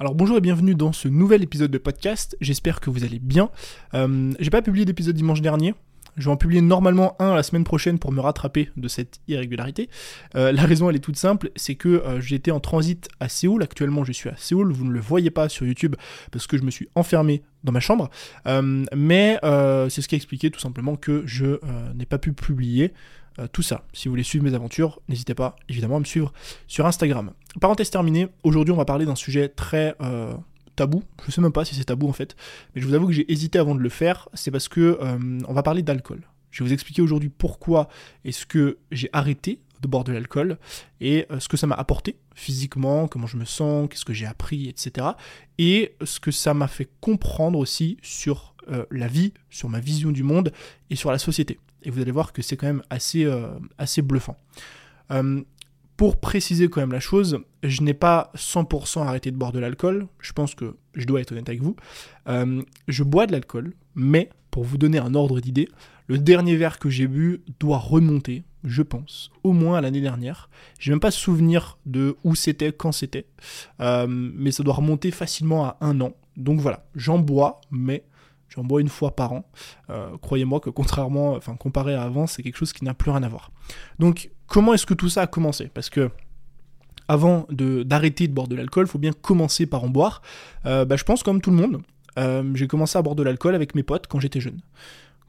Alors bonjour et bienvenue dans ce nouvel épisode de podcast, j'espère que vous allez bien. Euh, j'ai pas publié d'épisode dimanche dernier, je vais en publier normalement un la semaine prochaine pour me rattraper de cette irrégularité. Euh, la raison elle est toute simple, c'est que euh, j'étais en transit à Séoul, actuellement je suis à Séoul, vous ne le voyez pas sur YouTube parce que je me suis enfermé dans ma chambre, mais c'est ce qui a expliqué tout simplement que je n'ai pas pu publier euh, tout ça. Si vous voulez suivre mes aventures, n'hésitez pas évidemment à me suivre sur Instagram. Parenthèse terminée, aujourd'hui on va parler d'un sujet très euh, tabou. Je sais même pas si c'est tabou en fait, mais je vous avoue que j'ai hésité avant de le faire. C'est parce que euh, on va parler d'alcool. Je vais vous expliquer aujourd'hui pourquoi est-ce que j'ai arrêté de boire de l'alcool et ce que ça m'a apporté physiquement, comment je me sens, qu'est-ce que j'ai appris, etc. Et ce que ça m'a fait comprendre aussi sur la vie, sur ma vision du monde et sur la société et vous allez voir que c'est quand même assez, euh, assez bluffant. Euh, pour préciser quand même la chose, je n'ai pas 100% arrêté de boire de l'alcool, je pense que je dois être honnête avec vous. Euh, je bois de l'alcool, mais pour vous donner un ordre d'idée, le dernier verre que j'ai bu doit remonter, je pense, au moins à l'année dernière. J'ai même pas souvenir de où c'était, quand c'était, mais ça doit remonter facilement à un an. Donc voilà, j'en bois, mais J'en bois une fois par an. Euh, croyez-moi que contrairement, enfin comparé à avant, c'est quelque chose qui n'a plus rien à voir. Donc comment est-ce que tout ça a commencé? Parce que avant d'arrêter de, boire de l'alcool, il faut bien commencer par en boire. Euh, bah, je pense comme tout le monde, euh, j'ai commencé à boire de l'alcool avec mes potes quand j'étais jeune.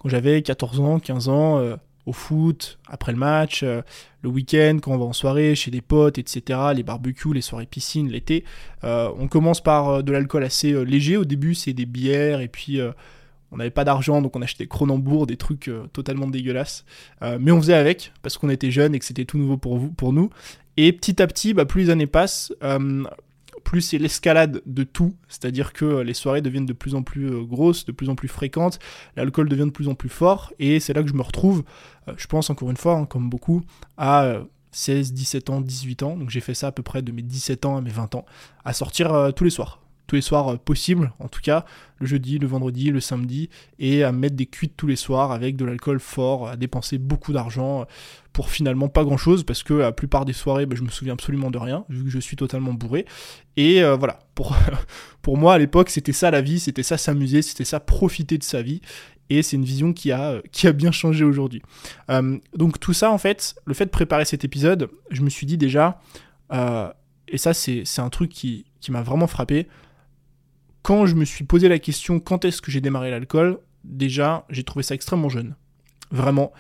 Quand j'avais 14 ans, 15 ans, au foot, après le match, le week-end, quand on va en soirée, chez des potes, etc., les barbecues, les soirées piscines, l'été. on commence par de l'alcool assez léger. Au début, c'est des bières et puis on n'avait pas d'argent, donc on achetait Cronenbourg, des trucs euh, totalement dégueulasses. Euh, mais on faisait avec, parce qu'on était jeunes et que c'était tout nouveau pour, vous, pour nous. Et petit à petit, bah, plus les années passent, euh, plus c'est l'escalade de tout, c'est-à-dire que les soirées deviennent de plus en plus grosses, de plus en plus fréquentes, l'alcool devient de plus en plus fort, et c'est là que je me retrouve, je pense encore une fois, hein, comme beaucoup, à 16, 17 ans, 18 ans, donc j'ai fait ça à peu près de mes 17 ans à mes 20 ans, à sortir tous les soirs tous les soirs euh, possibles, en tout cas le jeudi, le vendredi, le samedi, et à mettre des cuites tous les soirs avec de l'alcool fort, à dépenser beaucoup d'argent pour finalement pas grand chose, parce que la plupart des soirées, bah, je me souviens absolument de rien, vu que je suis totalement bourré. Et euh, voilà, pour, pour moi à l'époque, c'était ça la vie, c'était ça s'amuser, c'était ça profiter de sa vie. Et c'est une vision qui a, qui a bien changé aujourd'hui. Euh, donc tout ça, en fait, le fait de préparer cet épisode, je me suis dit déjà, et ça c'est un truc qui m'a vraiment frappé, quand je me suis posé la question quand est-ce que j'ai démarré l'alcool, déjà j'ai trouvé ça extrêmement jeune. Vraiment,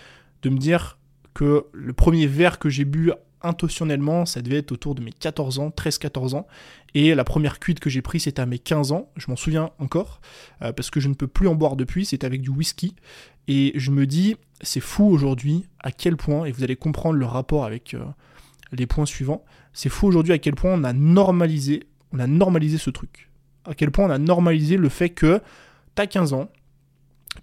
de me dire que le premier verre que j'ai bu intentionnellement, ça devait être autour de mes 14 ans, 13-14 ans. Et la première cuite que j'ai prise, c'était à mes 15 ans, je m'en souviens encore, euh, parce que je ne peux plus en boire depuis, c'est avec du whisky. Et je me dis, c'est fou aujourd'hui à quel point, et vous allez comprendre le rapport avec euh, les points suivants, c'est fou aujourd'hui à quel point on a normalisé, on a normalisé ce truc à quel point on a normalisé le fait que t'as 15 ans,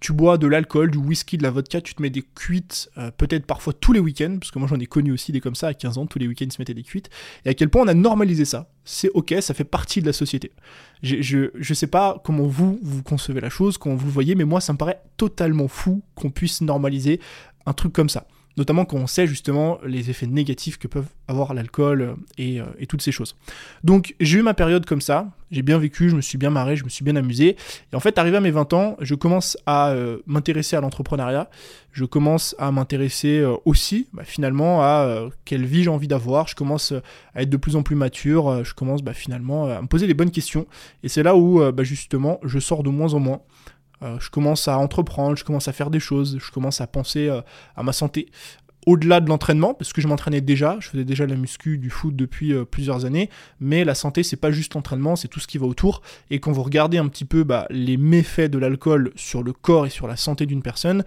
tu bois de l'alcool, du whisky, de la vodka, tu te mets des cuites, euh, peut-être parfois tous les week-ends, parce que moi j'en ai connu aussi des comme ça à 15 ans, tous les week-ends ils se mettaient des cuites, et à quel point on a normalisé ça. C'est ok, ça fait partie de la société. Je, je, sais pas comment vous, vous concevez la chose, comment vous le voyez, mais moi ça me paraît totalement fou qu'on puisse normaliser un truc comme ça notamment quand on sait justement les effets négatifs que peuvent avoir l'alcool euh, euh, et, toutes ces choses. Donc j'ai eu ma période comme ça, j'ai bien vécu, je me suis bien marré, je me suis bien amusé, et en fait arrivé à mes 20 ans, je commence à euh, m'intéresser à l'entrepreneuriat, je commence à m'intéresser aussi bah, finalement à quelle vie j'ai envie d'avoir, je commence à être de plus en plus mature, je commence bah, finalement à me poser les bonnes questions, et c'est là où bah, justement je sors de moins en moins je commence à entreprendre, je commence à faire des choses, je commence à penser euh, à ma santé. Au-delà de l'entraînement, parce que je m'entraînais déjà, je faisais déjà la muscu, du foot depuis euh, plusieurs années, mais la santé, c'est pas juste l'entraînement, c'est tout ce qui va autour. Et quand vous regardez un petit peu bah, les méfaits de l'alcool sur le corps et sur la santé d'une personne,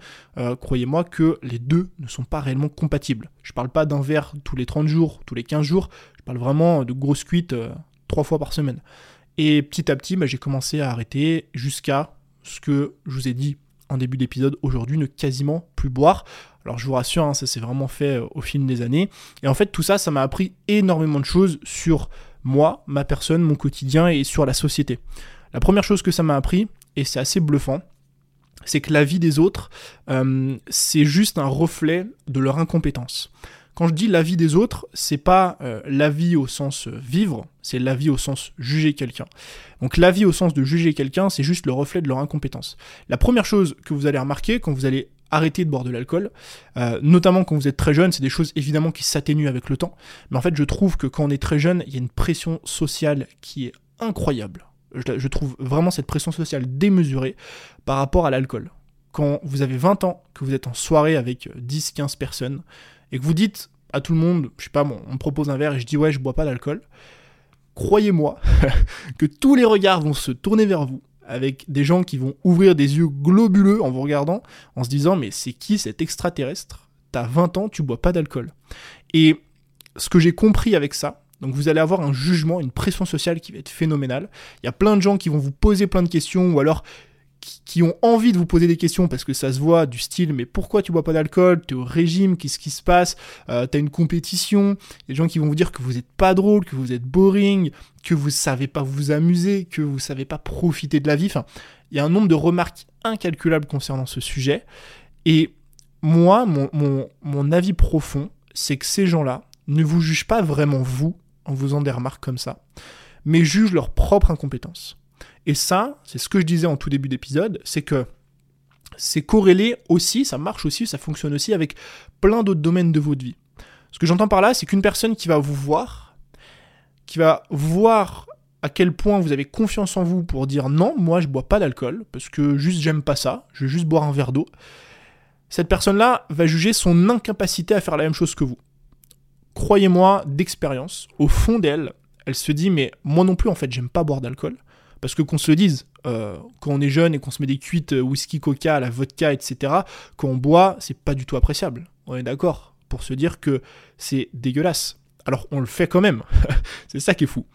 croyez-moi que les deux ne sont pas réellement compatibles. Je parle pas d'un verre tous les 30 jours, tous les 15 jours, je parle vraiment de grosses cuites trois fois par semaine. Et petit à petit, bah, j'ai commencé à arrêter jusqu'à ce que je vous ai dit en début d'épisode aujourd'hui, ne quasiment plus boire. Alors je vous rassure, hein, ça s'est vraiment fait euh, au fil des années. Et en fait, tout ça, ça m'a appris énormément de choses sur moi, ma personne, mon quotidien et sur la société. La première chose que ça m'a appris, et c'est assez bluffant, c'est que la vie des autres, euh, c'est juste un reflet de leur incompétence. Quand je dis la vie des autres, c'est pas euh, la vie au sens euh, vivre, c'est la vie au sens juger quelqu'un. Donc la vie au sens de juger quelqu'un, c'est juste le reflet de leur incompétence. La première chose que vous allez remarquer quand vous allez arrêter de boire de l'alcool, euh, notamment quand vous êtes très jeune, c'est des choses évidemment qui s'atténuent avec le temps, mais en fait je trouve que quand on est très jeune, il y a une pression sociale qui est incroyable. Je, trouve vraiment cette pression sociale démesurée par rapport à l'alcool. Quand vous avez 20 ans, que vous êtes en soirée avec 10-15 personnes, et que vous dites à tout le monde, je sais pas, on me propose un verre et je dis ouais, je bois pas d'alcool, croyez-moi que tous les regards vont se tourner vers vous, avec des gens qui vont ouvrir des yeux globuleux en vous regardant, en se disant mais c'est qui cet extraterrestre? T'as 20 ans, tu bois pas d'alcool. Et ce que j'ai compris avec ça, donc vous allez avoir un jugement, une pression sociale qui va être phénoménale. Il y a plein de gens qui vont vous poser plein de questions, ou alors qui ont envie de vous poser des questions parce que ça se voit du style mais pourquoi tu bois pas d'alcool? T'es au régime, qu'est-ce qui se passe? Euh, T'as une compétition Des gens qui vont vous dire que vous êtes pas drôle, que vous êtes boring, que vous savez pas vous amuser, que vous savez pas profiter de la vie. Enfin, il y a un nombre de remarques incalculables concernant ce sujet. Et moi, mon, mon, mon avis profond, c'est que ces gens-là ne vous jugent pas vraiment vous en faisant des remarques comme ça, mais jugent leur propre incompétence. Et ça, c'est ce que je disais en tout début d'épisode, c'est que c'est corrélé aussi, ça marche aussi, ça fonctionne aussi avec plein d'autres domaines de votre vie. Ce que j'entends par là, c'est qu'une personne qui va vous voir, qui va voir à quel point vous avez confiance en vous pour dire non, moi je bois pas d'alcool, parce que juste j'aime pas ça, je vais juste boire un verre d'eau. Cette personne-là va juger son incapacité à faire la même chose que vous. Croyez-moi, d'expérience, au fond d'elle, elle se dit mais moi non plus en fait j'aime pas boire d'alcool. Parce que qu'on se le dise, euh, quand on est jeune et qu'on se met des cuites euh, whisky, coca, la vodka, etc., quand on boit, c'est pas du tout appréciable. On est d'accord pour se dire que c'est dégueulasse. Alors on le fait quand même. c'est ça qui est fou.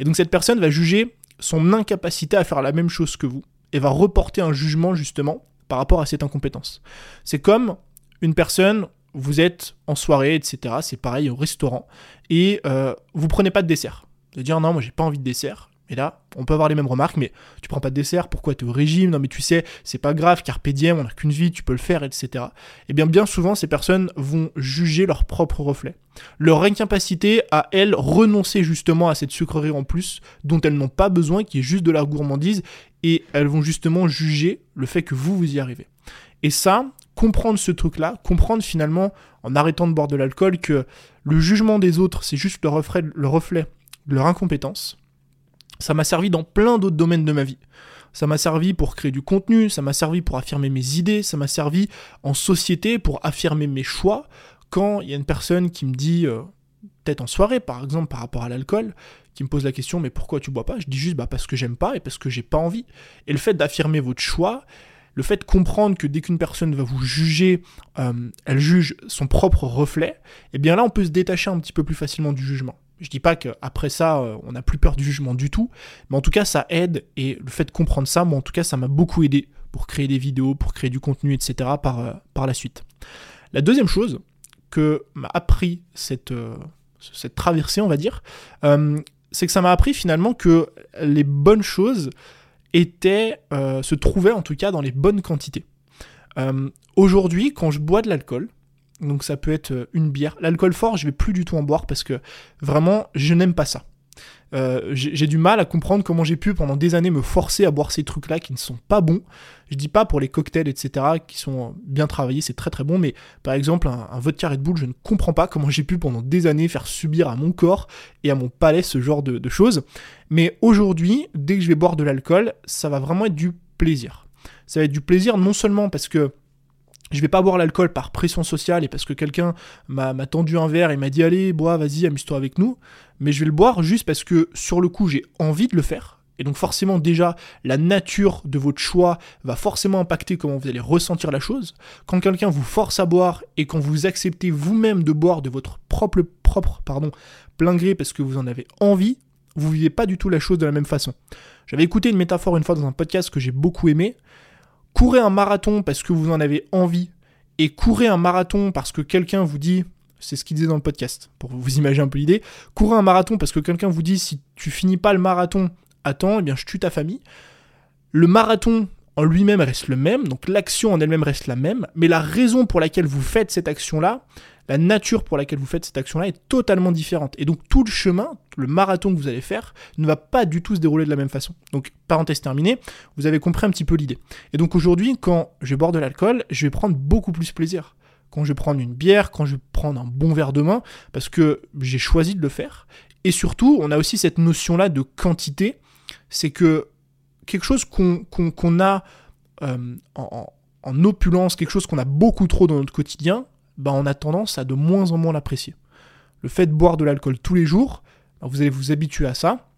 Et donc cette personne va juger son incapacité à faire la même chose que vous et va reporter un jugement justement par rapport à cette incompétence. C'est comme une personne, vous êtes en soirée, etc. C'est pareil au restaurant et euh, vous prenez pas de dessert. Vous dire non, moi j'ai pas envie de dessert. Et là, on peut avoir les mêmes remarques, mais tu prends pas de dessert, pourquoi tu es au régime? Non mais tu sais, c'est pas grave, carpe diem, on n'a qu'une vie, tu peux le faire, etc. Et eh bien bien souvent, ces personnes vont juger leur propre reflet. Leur incapacité à, elles, renoncer justement à cette sucrerie en plus, dont elles n'ont pas besoin, qui est juste de la gourmandise, et elles vont justement juger le fait que vous, vous y arrivez. Et ça, comprendre ce truc-là, comprendre finalement, en arrêtant de boire de l'alcool, que le jugement des autres, c'est juste le reflet, le reflet de leur incompétence, ça m'a servi dans plein d'autres domaines de ma vie. Ça m'a servi pour créer du contenu, ça m'a servi pour affirmer mes idées, ça m'a servi en société pour affirmer mes choix. Quand il y a une personne qui me dit, euh, peut-être en soirée par exemple par rapport à l'alcool, qui me pose la question mais pourquoi tu bois pas? Je dis juste bah parce que j'aime pas et parce que j'ai pas envie. Et le fait d'affirmer votre choix, le fait de comprendre que dès qu'une personne va vous juger, euh, elle juge son propre reflet, et eh bien là on peut se détacher un petit peu plus facilement du jugement. Je dis pas qu'après ça, euh, on n'a plus peur du jugement du tout, mais en tout cas, ça aide, et le fait de comprendre ça, moi en tout cas, ça m'a beaucoup aidé pour créer des vidéos, pour créer du contenu, etc. par, euh, par la suite. La deuxième chose que m'a appris cette, euh, cette traversée, on va dire, c'est que ça m'a appris finalement que les bonnes choses étaient, se trouvaient en tout cas dans les bonnes quantités. Aujourd'hui, quand je bois de l'alcool, donc ça peut être euh, une bière. L'alcool fort, je vais plus du tout en boire parce que vraiment, je n'aime pas ça. Euh, j'ai du mal à comprendre comment j'ai pu pendant des années me forcer à boire ces trucs-là qui ne sont pas bons. Je dis pas pour les cocktails, etc., qui sont bien travaillés, c'est très très bon, mais par exemple, un, un vodka Red Bull, je ne comprends pas comment j'ai pu pendant des années faire subir à mon corps et à mon palais ce genre de, de choses. Mais aujourd'hui, dès que je vais boire de l'alcool, ça va vraiment être du plaisir. Ça va être du plaisir non seulement parce que je vais pas boire l'alcool par pression sociale et parce que quelqu'un m'a tendu un verre et m'a dit allez bois vas-y amuse-toi avec nous. Mais je vais le boire juste parce que sur le coup j'ai envie de le faire. Et donc forcément déjà la nature de votre choix va forcément impacter comment vous allez ressentir la chose. Quand quelqu'un vous force à boire et quand vous acceptez vous-même de boire de votre propre propre pardon plein gré parce que vous en avez envie vous vivez pas du tout la chose de la même façon. J'avais écouté une métaphore une fois dans un podcast que j'ai beaucoup aimé courez un marathon parce que vous en avez envie et courez un marathon parce que quelqu'un vous dit, c'est ce qu'il disait dans le podcast, pour vous imaginer un peu l'idée, courez un marathon parce que quelqu'un vous dit si tu finis pas le marathon à temps, eh bien je tue ta famille. Le marathon en lui-même reste le même, donc l'action en elle-même reste la même, mais la raison pour laquelle vous faites cette action-là, la nature pour laquelle vous faites cette action-là est totalement différente. Et donc tout le chemin, le marathon que vous allez faire, ne va pas du tout se dérouler de la même façon. Donc parenthèse terminée, vous avez compris un petit peu l'idée. Et donc aujourd'hui, quand je bois de l'alcool, je vais prendre beaucoup plus plaisir. Quand je vais prendre une bière, quand je vais prendre un bon verre de main, parce que j'ai choisi de le faire. Et surtout, on a aussi cette notion-là de quantité, c'est que quelque chose qu'on a euh, en, opulence, quelque chose qu'on a beaucoup trop dans notre quotidien, bah on a tendance à de moins en moins l'apprécier. Le fait de boire de l'alcool tous les jours, bah, vous allez vous habituer à ça.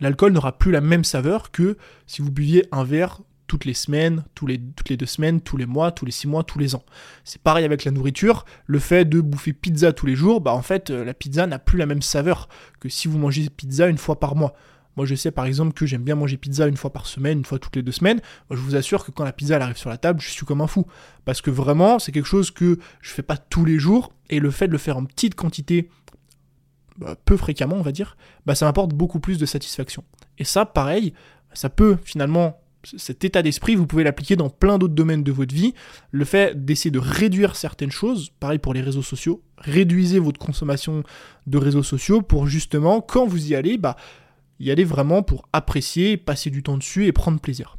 L'alcool n'aura plus la même saveur que si vous buviez un verre toutes les semaines, toutes les deux semaines, tous les mois, tous les six mois, tous les ans. C'est pareil avec la nourriture. Le fait de bouffer pizza tous les jours, bah en fait, euh, la pizza n'a plus la même saveur que si vous mangez pizza une fois par mois. Moi, je sais par exemple que j'aime bien manger pizza une fois par semaine, une fois toutes les deux semaines. Moi, je vous assure que quand la pizza elle arrive sur la table, je suis comme un fou. Parce que vraiment, c'est quelque chose que je fais pas tous les jours. Et le fait de le faire en petite quantité, bah, peu fréquemment, on va dire, bah, ça m'apporte beaucoup plus de satisfaction. Et ça, pareil, ça peut finalement cet état d'esprit, vous pouvez l'appliquer dans plein d'autres domaines de votre vie. Le fait d'essayer de réduire certaines choses, pareil pour les réseaux sociaux, réduisez votre consommation de réseaux sociaux pour justement, quand vous y allez, bah, y aller vraiment pour apprécier, passer du temps dessus et prendre plaisir.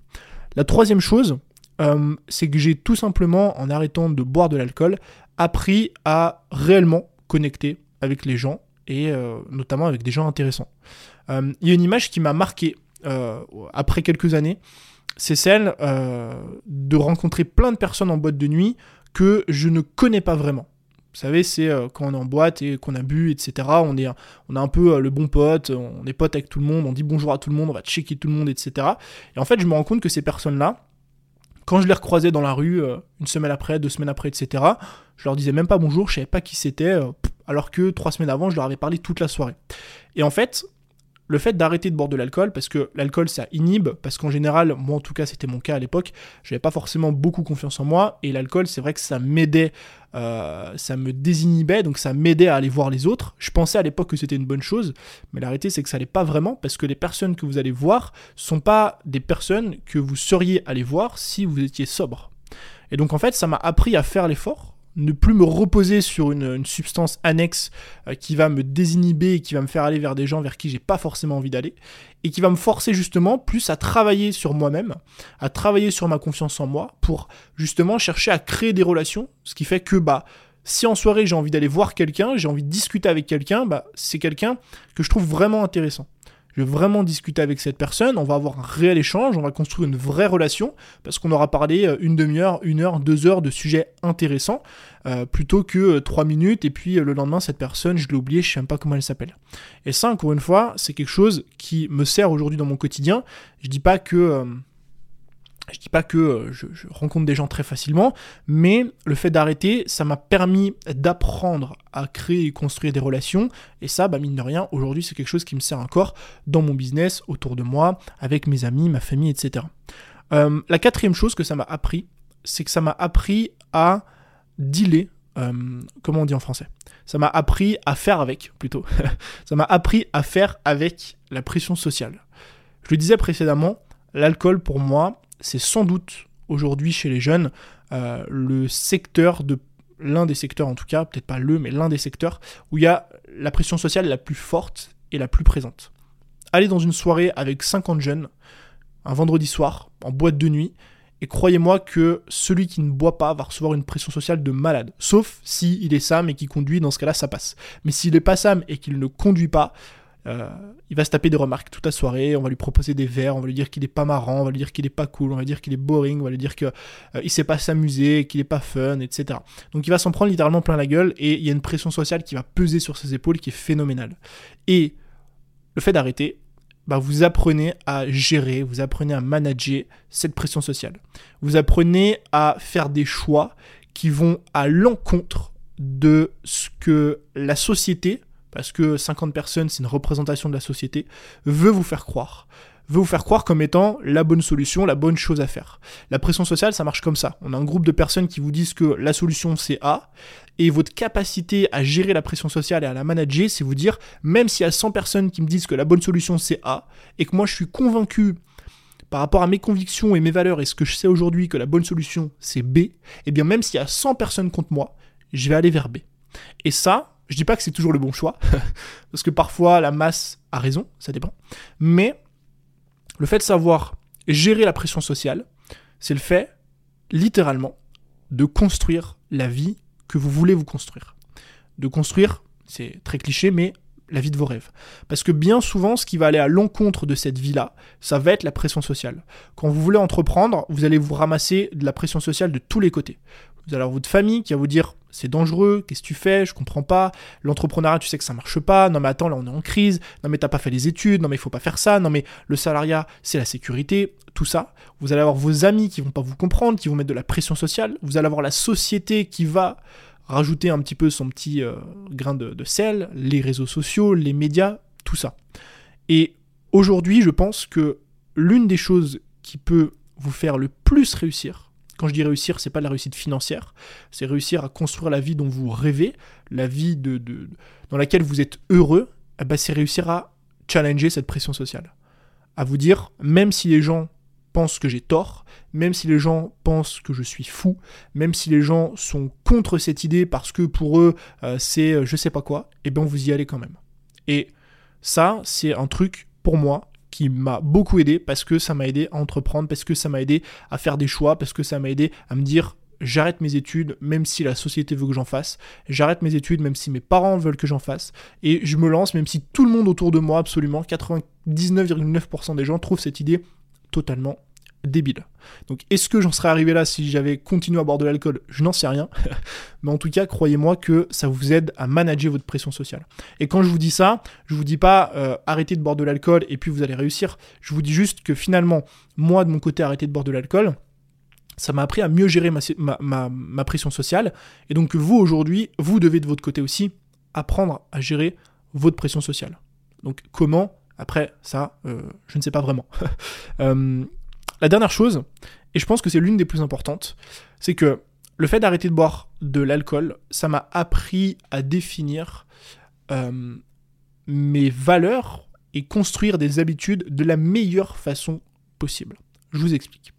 La troisième chose, euh, c'est que j'ai tout simplement, en arrêtant de boire de l'alcool, appris à réellement connecter avec les gens et euh, notamment avec des gens intéressants. Euh, il y a une image qui m'a marqué après quelques années, c'est celle de rencontrer plein de personnes en boîte de nuit que je ne connais pas vraiment. Vous savez, c'est euh, quand on est en boîte et qu'on a bu, etc. On, est, on a un peu euh, le bon pote, on est pote avec tout le monde, on dit bonjour à tout le monde, on va checker tout le monde, etc. Et en fait, je me rends compte que ces personnes-là, quand je les recroisais dans la rue, euh, une semaine après, deux semaines après, etc., je leur disais même pas bonjour, je savais pas qui c'était, alors que trois semaines avant, je leur avais parlé toute la soirée. Et en fait, le fait d'arrêter de boire de l'alcool, parce que l'alcool ça inhibe, parce qu'en général, moi en tout cas c'était mon cas à l'époque, j'avais pas forcément beaucoup confiance en moi, et l'alcool c'est vrai que ça m'aidait, euh, ça me désinhibait, donc ça m'aidait à aller voir les autres. Je pensais à l'époque que c'était une bonne chose, mais la c'est que ça l'est pas vraiment, parce que les personnes que vous allez voir sont pas des personnes que vous seriez allé voir si vous étiez sobre. Et donc en fait ça m'a appris à faire l'effort, ne plus me reposer sur une, substance annexe euh, qui va me désinhiber et qui va me faire aller vers des gens vers qui j'ai pas forcément envie d'aller et qui va me forcer justement plus à travailler sur moi-même, à travailler sur ma confiance en moi pour justement chercher à créer des relations, ce qui fait que bah si en soirée j'ai envie d'aller voir quelqu'un, j'ai envie de discuter avec quelqu'un, bah c'est quelqu'un que je trouve vraiment intéressant je vais vraiment discuter avec cette personne, on va avoir un réel échange, on va construire une vraie relation, parce qu'on aura parlé euh, une demi-heure, une heure, deux heures de sujets intéressants, euh, plutôt que euh, trois minutes, et puis le lendemain, cette personne, je l'ai oublié, je sais même pas comment elle s'appelle. Et ça, encore une fois, c'est quelque chose qui me sert aujourd'hui dans mon quotidien. Je dis pas que... Je dis pas que euh, je, rencontre des gens très facilement, mais le fait d'arrêter, ça m'a permis d'apprendre à créer et construire des relations. Et ça, bah, mine de rien, aujourd'hui, c'est quelque chose qui me sert encore dans mon business, autour de moi, avec mes amis, ma famille, etc. Euh, la quatrième chose que ça m'a appris, c'est que ça m'a appris à dealer, euh, comment on dit en français? Ça m'a appris à faire avec, plutôt. ça m'a appris à faire avec la pression sociale. Je le disais précédemment, l'alcool pour moi, c'est sans doute aujourd'hui chez les jeunes euh, le secteur de l'un des secteurs en tout cas, peut-être pas le, mais l'un des secteurs où il y a la pression sociale la plus forte et la plus présente. Aller dans une soirée avec 50 jeunes, un vendredi soir, en boîte de nuit, et croyez-moi que celui qui ne boit pas va recevoir une pression sociale de malade. Sauf s'il il est Sam et qui conduit, dans ce cas-là, ça passe. Mais s'il n'est pas Sam et qu'il ne conduit pas, euh, il va se taper des remarques toute la soirée, on va lui proposer des verres, on va lui dire qu'il est pas marrant, on va lui dire qu'il est pas cool, on va lui dire qu'il est boring, on va lui dire qu'il euh, sait pas s'amuser, qu'il est pas fun, etc. Donc il va s'en prendre littéralement plein la gueule et il y a une pression sociale qui va peser sur ses épaules qui est phénoménale. Et le fait d'arrêter, bah vous apprenez à gérer, vous apprenez à manager cette pression sociale. Vous apprenez à faire des choix qui vont à l'encontre de ce que la société parce que 50 personnes, c'est une représentation de la société, veut vous faire croire. Veut vous faire croire comme étant la bonne solution, la bonne chose à faire. La pression sociale, ça marche comme ça. On a un groupe de personnes qui vous disent que la solution c'est A, et votre capacité à gérer la pression sociale et à la manager, c'est vous dire, même s'il y a 100 personnes qui me disent que la bonne solution c'est A, et que moi je suis convaincu par rapport à mes convictions et mes valeurs et ce que je sais aujourd'hui que la bonne solution c'est B, eh bien même s'il y a 100 personnes contre moi, je vais aller vers B. Et ça, je dis pas que c'est toujours le bon choix, parce que parfois la masse a raison, ça dépend. Mais le fait de savoir gérer la pression sociale, c'est le fait, littéralement, de construire la vie que vous voulez vous construire. De construire, c'est très cliché, mais la vie de vos rêves. Parce que bien souvent, ce qui va aller à l'encontre de cette vie-là, ça va être la pression sociale. Quand vous voulez entreprendre, vous allez vous ramasser de la pression sociale de tous les côtés. Vous allez avoir votre famille qui va vous dire c'est dangereux, qu'est-ce que tu fais, je comprends pas, l'entrepreneuriat tu sais que ça marche pas, non mais attends là on est en crise, non mais t'as pas fait les études, non mais il faut pas faire ça, non mais le salariat c'est la sécurité, tout ça. Vous allez avoir vos amis qui vont pas vous comprendre, qui vont mettre de la pression sociale, vous allez avoir la société qui va rajouter un petit peu son petit euh, grain de, de sel, les réseaux sociaux, les médias, tout ça. Et aujourd'hui je pense que l'une des choses qui peut vous faire le plus réussir, quand je dis réussir, c'est pas la réussite financière, c'est réussir à construire la vie dont vous rêvez, la vie de, dans laquelle vous êtes heureux, eh ben, c'est réussir à challenger cette pression sociale. À vous dire, même si les gens pensent que j'ai tort, même si les gens pensent que je suis fou, même si les gens sont contre cette idée parce que pour eux euh, c'est euh, je sais pas quoi, et eh bien vous y allez quand même. Et ça, c'est un truc pour moi qui m'a beaucoup aidé parce que ça m'a aidé à entreprendre, parce que ça m'a aidé à faire des choix, parce que ça m'a aidé à me dire j'arrête mes études même si la société veut que j'en fasse, j'arrête mes études même si mes parents veulent que j'en fasse, et je me lance même si tout le monde autour de moi, absolument 99,9% des gens trouvent cette idée totalement débile. Donc est-ce que j'en serais arrivé là si j'avais continué à boire de l'alcool? Je n'en sais rien. Mais en tout cas, croyez-moi que ça vous aide à manager votre pression sociale. Et quand je vous dis ça, je vous dis pas euh, arrêtez de boire de l'alcool et puis vous allez réussir. Je vous dis juste que finalement, moi de mon côté, arrêter de boire de l'alcool, ça m'a appris à mieux gérer ma, ma, pression sociale. Et donc vous aujourd'hui, vous devez de votre côté aussi apprendre à gérer votre pression sociale. Donc comment? Après, ça, euh, je ne sais pas vraiment. euh, la dernière chose, et je pense que c'est l'une des plus importantes, c'est que le fait d'arrêter de boire de l'alcool, ça m'a appris à définir euh, mes valeurs et construire des habitudes de la meilleure façon possible. Je vous explique.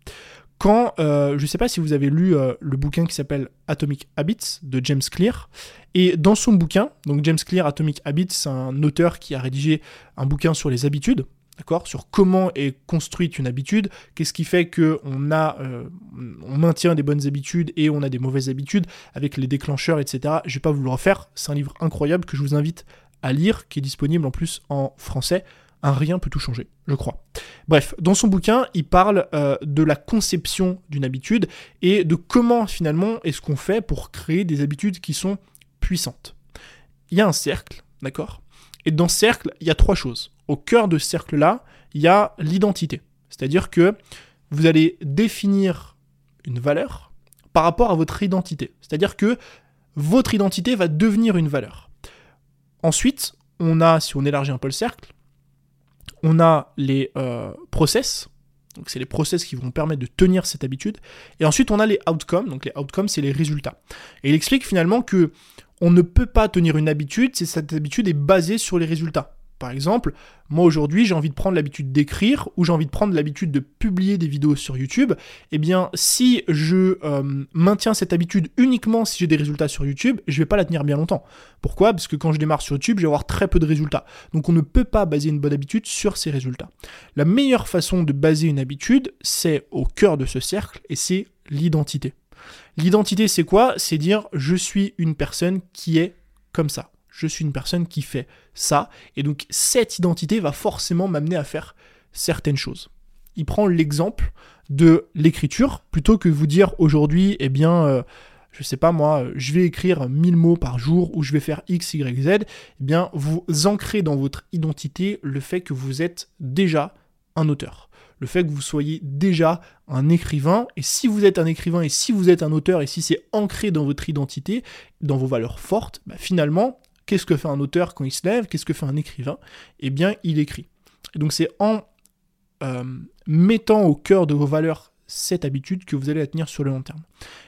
Quand, euh, je ne sais pas si vous avez lu euh, le bouquin qui s'appelle Atomic Habits de James Clear, et dans son bouquin, donc James Clear Atomic Habits, c'est un auteur qui a rédigé un bouquin sur les habitudes, d'accord, sur comment est construite une habitude, qu'est-ce qui fait que on a, euh, maintient des bonnes habitudes et on a des mauvaises habitudes avec les déclencheurs, etc. Je vais pas vous le refaire, c'est un livre incroyable que je vous invite à lire, qui est disponible en plus en français. Un rien peut tout changer, je crois. Bref, dans son bouquin, il parle euh, de la conception d'une habitude et de comment finalement est-ce qu'on fait pour créer des habitudes qui sont puissantes. Il y a un cercle, d'accord? Et dans ce cercle, il y a trois choses au cœur de ce cercle-là, il y a l'identité. C'est-à-dire que vous allez définir une valeur par rapport à votre identité. C'est-à-dire que votre identité va devenir une valeur. Ensuite, on a, si on élargit un peu le cercle, on a les euh, process. Donc c'est les process qui vont permettre de tenir cette habitude. Et ensuite, on a les outcomes. Donc les outcomes, c'est les résultats. Et il explique finalement que on ne peut pas tenir une habitude si cette habitude est basée sur les résultats. Par exemple, moi aujourd'hui j'ai envie de prendre l'habitude d'écrire ou j'ai envie de prendre l'habitude de publier des vidéos sur YouTube. Eh bien, si je euh, maintiens cette habitude uniquement si j'ai des résultats sur YouTube, je vais pas la tenir bien longtemps. Pourquoi? Parce que quand je démarre sur YouTube, je vais avoir très peu de résultats. Donc on ne peut pas baser une bonne habitude sur ces résultats. La meilleure façon de baser une habitude, c'est au cœur de ce cercle et c'est l'identité. L'identité, c'est quoi? C'est dire je suis une personne qui est comme ça je suis une personne qui fait ça, et donc cette identité va forcément m'amener à faire certaines choses. Il prend l'exemple de l'écriture, plutôt que vous dire aujourd'hui, eh bien, euh, je sais pas moi, je vais écrire 1000 mots par jour ou je vais faire X, Y, Z, eh bien, vous ancrez dans votre identité le fait que vous êtes déjà un auteur. Le fait que vous soyez déjà un écrivain, et si vous êtes un écrivain, et si vous êtes un auteur, et si c'est ancré dans votre identité, dans vos valeurs fortes, bah, finalement, Qu'est-ce que fait un auteur quand il se lève? Qu'est-ce que fait un écrivain? Eh bien, il écrit. Et donc c'est en euh, mettant au cœur de vos valeurs cette habitude que vous allez la tenir sur le long terme.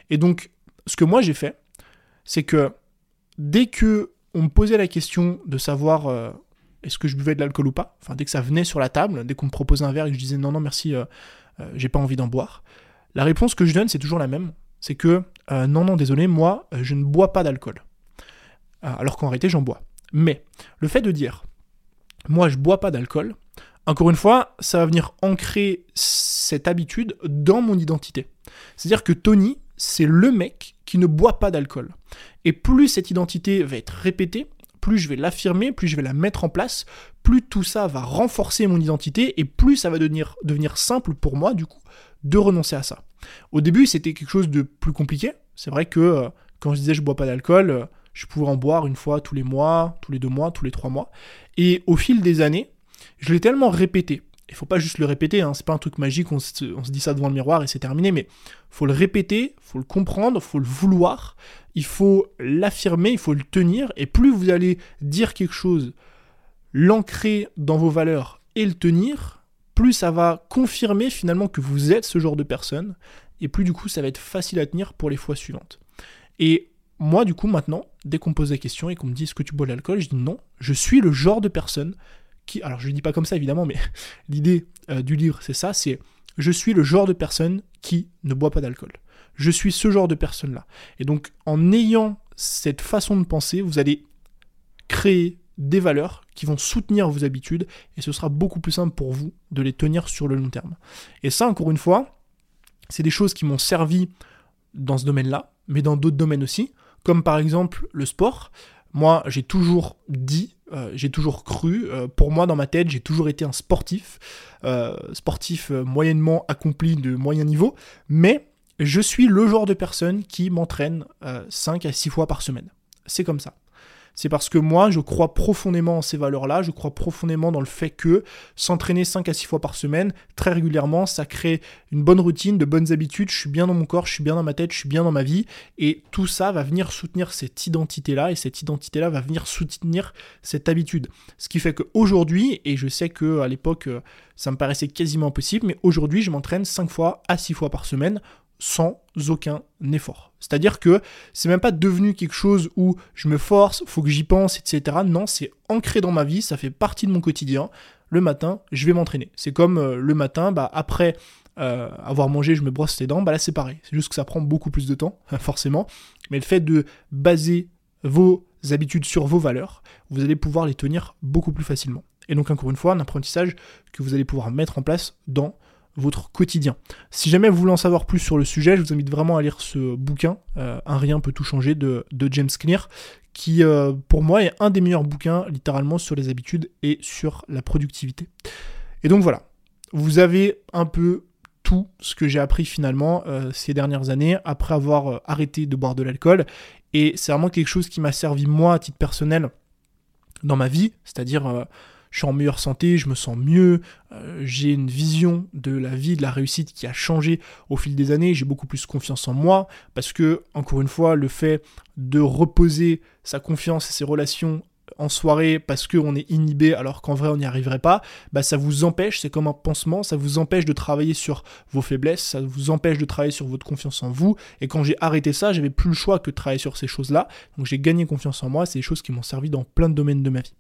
Et donc, ce que moi j'ai fait, c'est que dès que on me posait la question de savoir euh, est-ce que je buvais de l'alcool ou pas? Enfin, dès que ça venait sur la table, dès qu'on me proposait un verre et que je disais non, non, merci, euh, euh, j'ai pas envie d'en boire. La réponse que je donne, c'est toujours la même. C'est que euh, non, non, désolé, moi, je ne bois pas d'alcool. alors qu'en réalité, j'en bois. Mais le fait de dire moi, je bois pas d'alcool, encore une fois, ça va venir ancrer cette habitude dans mon identité. C'est-à-dire que Tony, c'est le mec qui ne boit pas d'alcool. Et plus cette identité va être répétée, plus je vais l'affirmer, plus je vais la mettre en place, plus tout ça va renforcer mon identité et plus ça va devenir, simple pour moi, du coup, de renoncer à ça. Au début, c'était quelque chose de plus compliqué. C'est vrai que euh, quand je disais je bois pas d'alcool, euh, je pouvais en boire une fois tous les mois, tous les deux mois, tous les trois mois. Et au fil des années, je l'ai tellement répété. Il faut pas juste le répéter, hein, c'est pas un truc magique, on se, dit ça devant le miroir et c'est terminé, mais faut le répéter, faut le comprendre, faut le vouloir, il faut l'affirmer, il faut le tenir, et plus vous allez dire quelque chose, l'ancrer dans vos valeurs et le tenir, plus ça va confirmer finalement que vous êtes ce genre de personne, et plus du coup ça va être facile à tenir pour les fois suivantes. Et moi du coup maintenant, dès qu'on me pose la question et qu'on me dit est-ce que tu bois de l'alcool, je dis non, je suis le genre de personne alors je ne dis pas comme ça évidemment, mais l'idée euh, du livre c'est ça, c'est je suis le genre de personne qui ne boit pas d'alcool. Je suis ce genre de personne-là. Et donc, en ayant cette façon de penser, vous allez créer des valeurs qui vont soutenir vos habitudes et ce sera beaucoup plus simple pour vous de les tenir sur le long terme. Et ça, encore une fois, c'est des choses qui m'ont servi dans ce domaine-là, mais dans d'autres domaines aussi, comme par exemple le sport. Moi, j'ai toujours dit, euh, j'ai toujours cru, euh, pour moi dans ma tête, j'ai toujours été un sportif, euh, sportif moyennement accompli de moyen niveau, mais je suis le genre de personne qui m'entraîne 5 à 6 fois par semaine. C'est comme ça c'est parce que moi, je crois profondément en ces valeurs-là, je crois profondément dans le fait que s'entraîner 5 à 6 fois par semaine, très régulièrement, ça crée une bonne routine, de bonnes habitudes, je suis bien dans mon corps, je suis bien dans ma tête, je suis bien dans ma vie, et tout ça va venir soutenir cette identité-là, et cette identité-là va venir soutenir cette habitude. Ce qui fait qu'aujourd'hui, et je sais que à l'époque, ça me paraissait quasiment impossible, mais aujourd'hui, je m'entraîne 5 fois à 6 fois par semaine sans aucun effort. C'est-à-dire que c'est même pas devenu quelque chose où je me force, faut que j'y pense, etc. Non, c'est ancré dans ma vie, ça fait partie de mon quotidien. Le matin, je vais m'entraîner. C'est comme euh, le matin, bah, après euh, avoir mangé, je me brosse les dents, bah là c'est pareil. C'est juste que ça prend beaucoup plus de temps, forcément. Mais le fait de baser vos habitudes sur vos valeurs, vous allez pouvoir les tenir beaucoup plus facilement. Et donc encore une fois, un apprentissage que vous allez pouvoir mettre en place dans votre quotidien. Si jamais vous voulez en savoir plus sur le sujet, je vous invite vraiment à lire ce bouquin, euh, Un rien peut tout changer de, James Clear, qui euh, pour moi est un des meilleurs bouquins littéralement sur les habitudes et sur la productivité. Et donc voilà, vous avez un peu tout ce que j'ai appris finalement euh, ces dernières années après avoir arrêté de boire de l'alcool. Et c'est vraiment quelque chose qui m'a servi moi à titre personnel dans ma vie, c'est-à-dire je suis en meilleure santé, je me sens mieux, euh, j'ai une vision de la vie, de la réussite qui a changé au fil des années, j'ai beaucoup plus confiance en moi, parce que, encore une fois, le fait de reposer sa confiance et ses relations en soirée parce qu'on est inhibé alors qu'en vrai on n'y arriverait pas, bah ça vous empêche, c'est comme un pansement, ça vous empêche de travailler sur vos faiblesses, ça vous empêche de travailler sur votre confiance en vous. Et quand j'ai arrêté ça, j'avais plus le choix que de travailler sur ces choses-là. Donc j'ai gagné confiance en moi, c'est des choses qui m'ont servi dans plein de domaines de ma vie.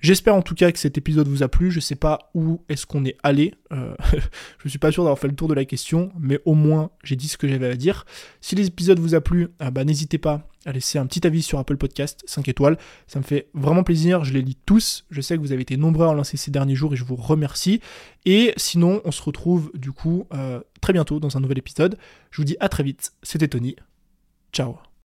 J'espère en tout cas que cet épisode vous a plu. Je sais pas où est-ce qu'on est allé. Euh, je suis pas sûr d'avoir fait le tour de la question, mais au moins j'ai dit ce que j'avais à dire. Si l'épisode vous a plu, euh, bah, n'hésitez pas à laisser un petit avis sur Apple Podcast, 5 étoiles. Ça me fait vraiment plaisir, je les lis tous. Je sais que vous avez été nombreux à en lancer ces derniers jours et je vous remercie. Et sinon, on se retrouve du coup euh, très bientôt dans un nouvel épisode. Je vous dis à très vite. C'était Tony. Ciao.